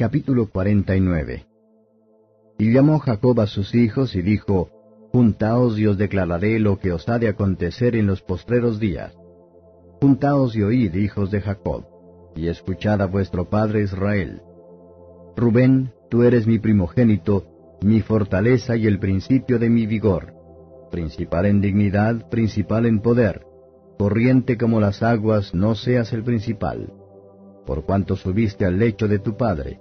Capítulo 49 Y llamó Jacob a sus hijos y dijo, Juntaos y os declararé lo que os ha de acontecer en los postreros días. Juntaos y oíd, hijos de Jacob, y escuchad a vuestro padre Israel. Rubén, tú eres mi primogénito, mi fortaleza y el principio de mi vigor, principal en dignidad, principal en poder, corriente como las aguas, no seas el principal. Por cuanto subiste al lecho de tu padre,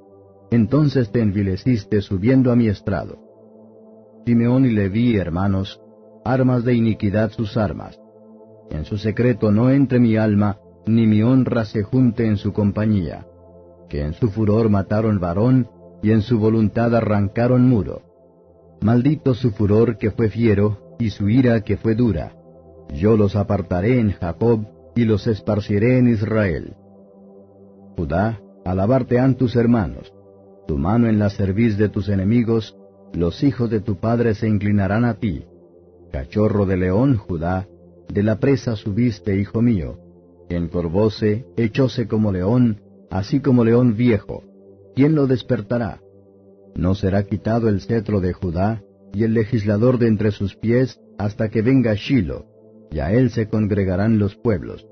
entonces te envileciste subiendo a mi estrado. Simeón y Leví, hermanos, armas de iniquidad sus armas. En su secreto no entre mi alma, ni mi honra se junte en su compañía. Que en su furor mataron varón, y en su voluntad arrancaron muro. Maldito su furor que fue fiero, y su ira que fue dura. Yo los apartaré en Jacob, y los esparciré en Israel. Judá, alabarte han tus hermanos. Tu mano en la cerviz de tus enemigos, los hijos de tu padre se inclinarán a ti. Cachorro de león, Judá, de la presa subiste, hijo mío. Encorvóse, echóse como león, así como león viejo. ¿Quién lo despertará? No será quitado el cetro de Judá, y el legislador de entre sus pies, hasta que venga Shilo, y a él se congregarán los pueblos.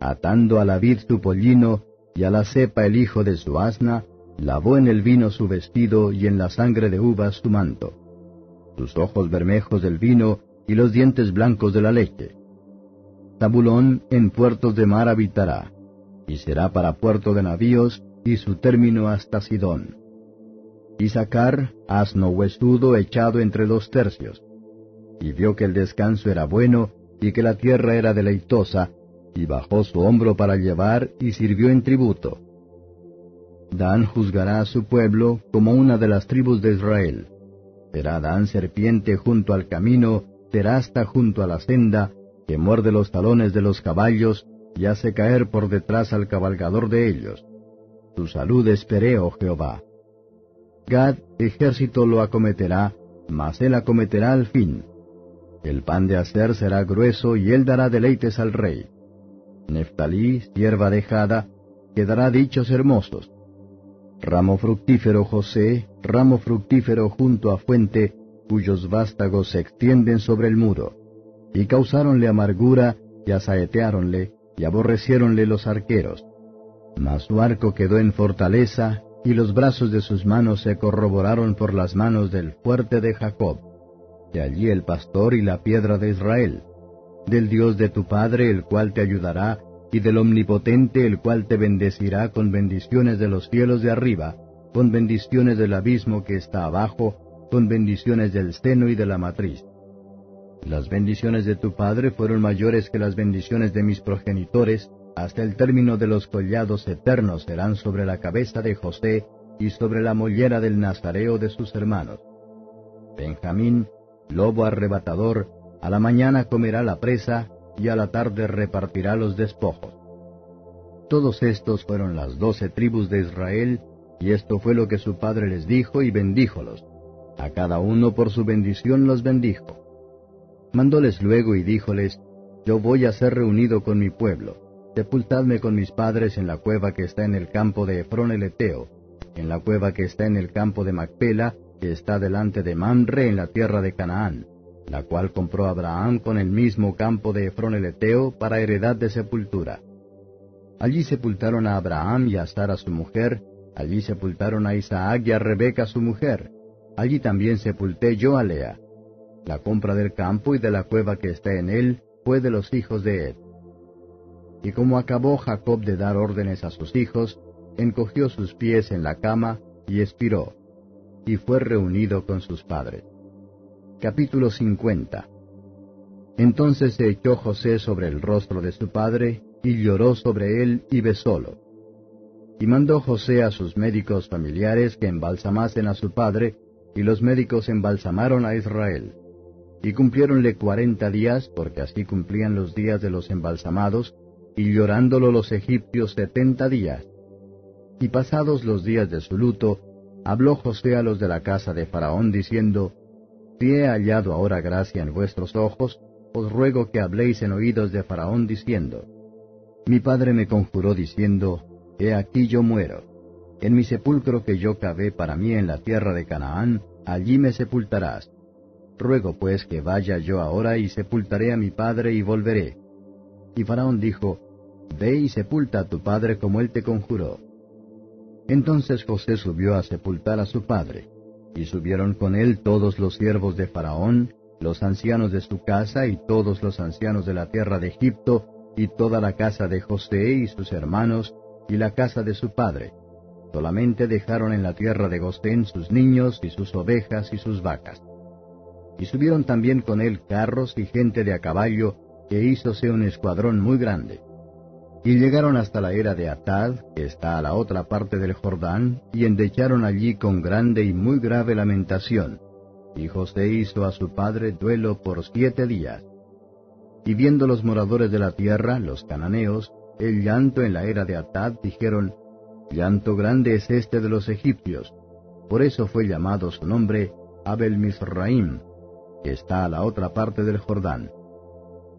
Atando a la vid su pollino, y a la cepa el hijo de su asna, lavó en el vino su vestido y en la sangre de uvas su manto. Sus ojos bermejos del vino y los dientes blancos de la leche. Tabulón en puertos de mar habitará, y será para puerto de navíos, y su término hasta Sidón. Y sacar asno huesudo echado entre dos tercios. Y vio que el descanso era bueno, y que la tierra era deleitosa, y bajó su hombro para llevar, y sirvió en tributo Dan juzgará a su pueblo como una de las tribus de Israel. Será Dan serpiente junto al camino, terasta junto a la senda, que muerde los talones de los caballos y hace caer por detrás al cabalgador de ellos. Su salud esperé, oh Jehová. Gad, ejército lo acometerá, mas él acometerá al fin. El pan de hacer será grueso y él dará deleites al rey. Neftalí, sierva dejada, quedará dichos hermosos. Ramo fructífero José, ramo fructífero junto a fuente, cuyos vástagos se extienden sobre el muro. Y causáronle amargura, y asaeteáronle, y aborreciéronle los arqueros. Mas su arco quedó en fortaleza, y los brazos de sus manos se corroboraron por las manos del fuerte de Jacob. De allí el pastor y la piedra de Israel. Del Dios de tu Padre, el cual te ayudará, y del Omnipotente el cual te bendecirá con bendiciones de los cielos de arriba, con bendiciones del abismo que está abajo, con bendiciones del seno y de la matriz. Las bendiciones de tu Padre fueron mayores que las bendiciones de mis progenitores, hasta el término de los collados eternos serán sobre la cabeza de José y sobre la mollera del nazareo de sus hermanos. Benjamín, lobo arrebatador, a la mañana comerá la presa, y a la tarde repartirá los despojos. Todos estos fueron las doce tribus de Israel, y esto fue lo que su padre les dijo y bendíjolos. A cada uno por su bendición los bendijo. Mandóles luego y díjoles, Yo voy a ser reunido con mi pueblo. Sepultadme con mis padres en la cueva que está en el campo de Efrón el Eteo, en la cueva que está en el campo de Macpela, que está delante de Mamre en la tierra de Canaán la cual compró Abraham con el mismo campo de Efrón el Eteo para heredad de sepultura. Allí sepultaron a Abraham y a Sara su mujer, allí sepultaron a Isaac y a Rebeca su mujer, allí también sepulté yo a Lea. La compra del campo y de la cueva que está en él fue de los hijos de Ed. Y como acabó Jacob de dar órdenes a sus hijos, encogió sus pies en la cama y expiró, y fue reunido con sus padres. Capítulo 50 Entonces se echó José sobre el rostro de su padre, y lloró sobre él y besólo. Y mandó José a sus médicos familiares que embalsamasen a su padre, y los médicos embalsamaron a Israel. Y cumpliéronle cuarenta días, porque así cumplían los días de los embalsamados, y llorándolo los egipcios setenta días. Y pasados los días de su luto, habló José a los de la casa de Faraón, diciendo, Si he hallado ahora gracia en vuestros ojos, os ruego que habléis en oídos de Faraón, diciendo, Mi padre me conjuró diciendo, He aquí yo muero. En mi sepulcro que yo cavé para mí en la tierra de Canaán, allí me sepultarás. Ruego pues que vaya yo ahora y sepultaré a mi padre y volveré. Y Faraón dijo, Ve y sepulta a tu padre como él te conjuró. Entonces José subió a sepultar a su padre, y subieron con él todos los siervos de Faraón, los ancianos de su casa y todos los ancianos de la tierra de Egipto, y toda la casa de José y sus hermanos, y la casa de su padre. Solamente dejaron en la tierra de Gosén sus niños y sus ovejas y sus vacas. Y subieron también con él carros y gente de a caballo, que hízose un escuadrón muy grande. Y llegaron hasta la era de Atad, que está a la otra parte del Jordán, y endecharon allí con grande y muy grave lamentación. Y José hizo a su padre duelo por siete días. Y viendo los moradores de la tierra, los cananeos, el llanto en la era de Atad, dijeron, Llanto grande es este de los egipcios. Por eso fue llamado su nombre Abel Misraim, que está a la otra parte del Jordán.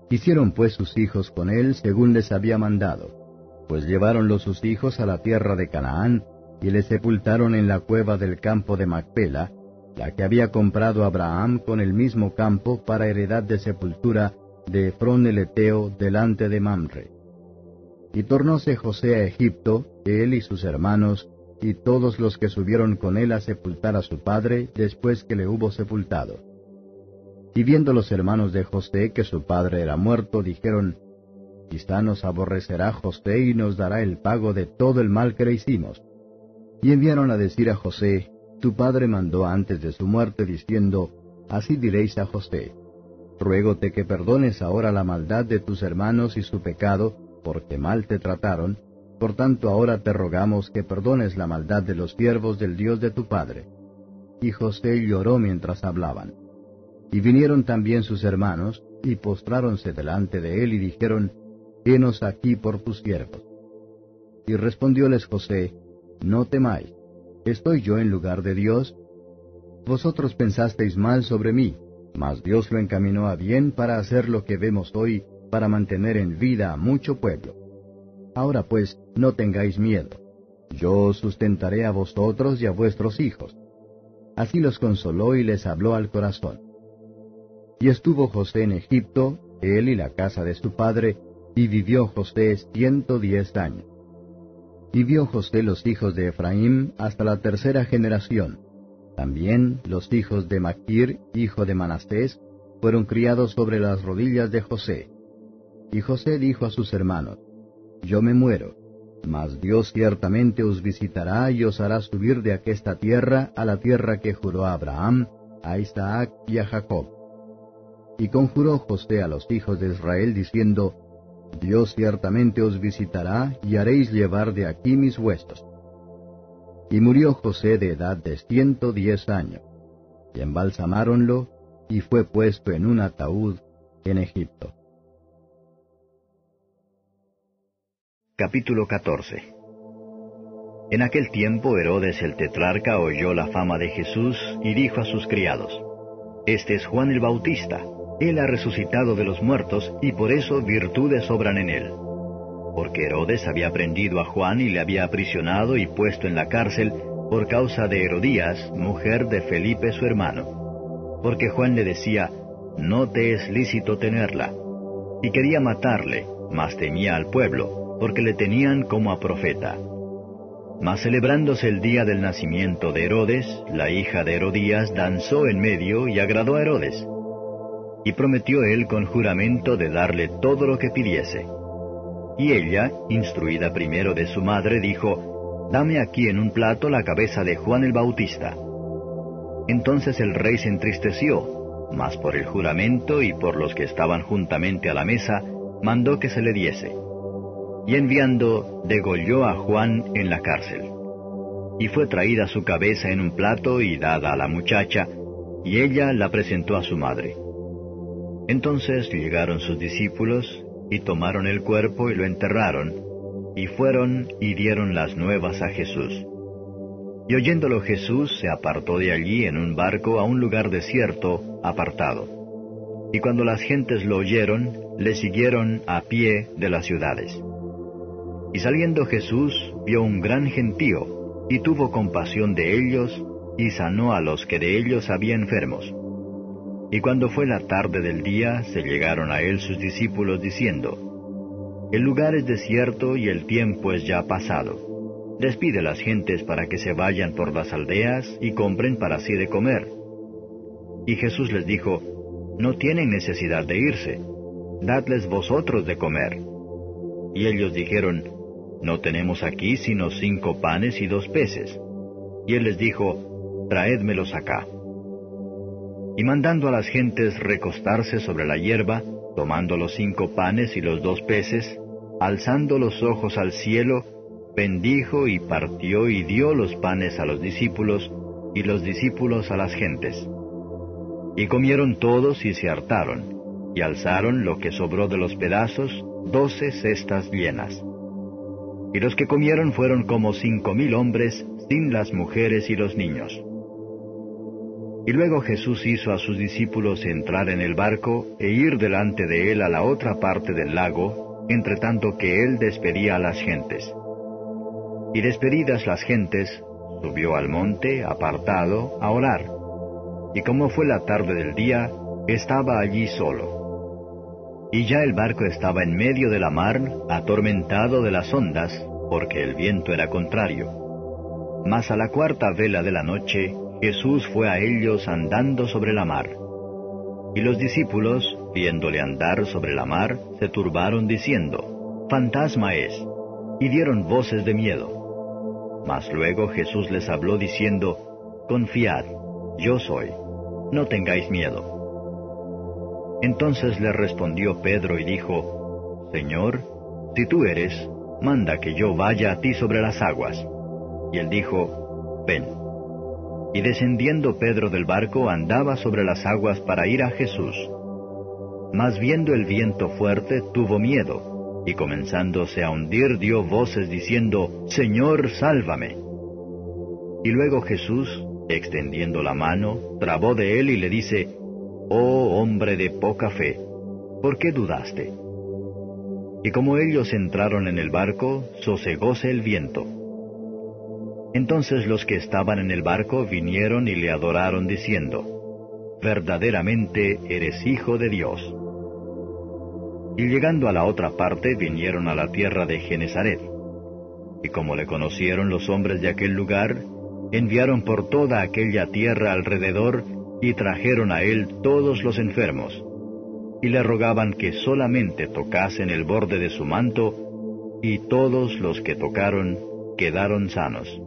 Hicieron pues sus hijos con él según les había mandado, pues lleváronlo sus hijos a la tierra de Canaán, y le sepultaron en la cueva del campo de Macpela, la que había comprado Abraham con el mismo campo para heredad de sepultura de Efrón el Eteo delante de Mamre. Y tornóse José a Egipto, él y sus hermanos, y todos los que subieron con él a sepultar a su padre después que le hubo sepultado. Y viendo los hermanos de José que su padre era muerto, dijeron, Quizá nos aborrecerá José y nos dará el pago de todo el mal que le hicimos. Y enviaron a decir a José, Tu padre mandó antes de su muerte, diciendo, Así diréis a José, Ruégote que perdones ahora la maldad de tus hermanos y su pecado, porque mal te trataron, por tanto ahora te rogamos que perdones la maldad de los siervos del Dios de tu padre. Y José lloró mientras hablaban. Y vinieron también sus hermanos, y postráronse delante de él y dijeron, Henos aquí por tus siervos. Y respondióles José, No temáis, ¿estoy yo en lugar de Dios? Vosotros pensasteis mal sobre mí, mas Dios lo encaminó a bien para hacer lo que vemos hoy, para mantener en vida a mucho pueblo. Ahora pues, no tengáis miedo. Yo os sustentaré a vosotros y a vuestros hijos. Así los consoló y les habló al corazón. Y estuvo José en Egipto, él y la casa de su padre, y vivió José ciento diez años. Y vio José los hijos de Efraín hasta la tercera generación. También los hijos de Maquir, hijo de Manastés, fueron criados sobre las rodillas de José. Y José dijo a sus hermanos, Yo me muero, mas Dios ciertamente os visitará y os hará subir de aquesta tierra a la tierra que juró a Abraham, a Isaac y a Jacob y conjuró José a los hijos de Israel diciendo, Dios ciertamente os visitará y haréis llevar de aquí mis huesos. Y murió José de edad de ciento diez años, y embalsamáronlo, y fue puesto en un ataúd en Egipto. Capítulo 14 En aquel tiempo Herodes el tetrarca oyó la fama de Jesús y dijo a sus criados, Este es Juan el Bautista él ha resucitado de los muertos y por eso virtudes sobran en él. Porque Herodes había prendido a Juan y le había aprisionado y puesto en la cárcel por causa de Herodías, mujer de Felipe su hermano. Porque Juan le decía, no te es lícito tenerla. Y quería matarle, mas temía al pueblo, porque le tenían como a profeta. Mas celebrándose el día del nacimiento de Herodes, la hija de Herodías danzó en medio y agradó a Herodes y prometió él con juramento de darle todo lo que pidiese. Y ella, instruida primero de su madre, dijo, Dame aquí en un plato la cabeza de Juan el Bautista. Entonces el rey se entristeció, mas por el juramento y por los que estaban juntamente a la mesa, mandó que se le diese. y enviando degolló a Juan en la cárcel. Y fue traída su cabeza en un plato y dada a la muchacha, y ella la presentó a su madre. Entonces llegaron sus discípulos, y tomaron el cuerpo y lo enterraron, y fueron y dieron las nuevas a Jesús. Y oyéndolo Jesús se apartó de allí en un barco a un lugar desierto, apartado. Y cuando las gentes lo oyeron, le siguieron a pie de las ciudades. Y saliendo Jesús vio un gran gentío, y tuvo compasión de ellos, y sanó a los que de ellos había enfermos. Y cuando fue la tarde del día, se llegaron a él sus discípulos diciendo, El lugar es desierto y el tiempo es ya pasado. Despide las gentes para que se vayan por las aldeas y compren para sí de comer. Y Jesús les dijo, No tienen necesidad de irse, dadles vosotros de comer. Y ellos dijeron, no tenemos aquí sino cinco panes y dos peces. Y él les dijo, Traédmelos acá. Y mandando a las gentes recostarse sobre la hierba, tomando los cinco panes y los dos peces, alzando los ojos al cielo, bendijo y partió y dio los panes a los discípulos, y los discípulos a las gentes. Y comieron todos y se hartaron, y alzaron lo que sobró de los pedazos, doce cestas llenas. Y los que comieron fueron como cinco mil hombres, sin las mujeres y los niños. Y luego Jesús hizo a sus discípulos entrar en el barco e ir delante de él a la otra parte del lago, entre tanto que él despedía a las gentes. Y despedidas las gentes, subió al monte, apartado, a orar. Y como fue la tarde del día, estaba allí solo. Y ya el barco estaba en medio de la mar, atormentado de las ondas, porque el viento era contrario. Mas a la cuarta vela de la noche, Jesús fue a ellos andando sobre la mar. Y los discípulos, viéndole andar sobre la mar, se turbaron diciendo, Fantasma es, y dieron voces de miedo. Mas luego Jesús les habló diciendo, Confiad, yo soy, no tengáis miedo. Entonces le respondió Pedro y dijo, Señor, si tú eres, manda que yo vaya a ti sobre las aguas. Y él dijo, Ven. Y descendiendo Pedro del barco andaba sobre las aguas para ir a Jesús. Mas viendo el viento fuerte, tuvo miedo, y comenzándose a hundir dio voces diciendo, Señor, sálvame. Y luego Jesús, extendiendo la mano, trabó de él y le dice, Oh hombre de poca fe, ¿por qué dudaste? Y como ellos entraron en el barco, sosegóse el viento. Entonces los que estaban en el barco vinieron y le adoraron diciendo, Verdaderamente eres hijo de Dios. Y llegando a la otra parte vinieron a la tierra de Genezaret. Y como le conocieron los hombres de aquel lugar, enviaron por toda aquella tierra alrededor y trajeron a él todos los enfermos, y le rogaban que solamente tocasen el borde de su manto, y todos los que tocaron quedaron sanos.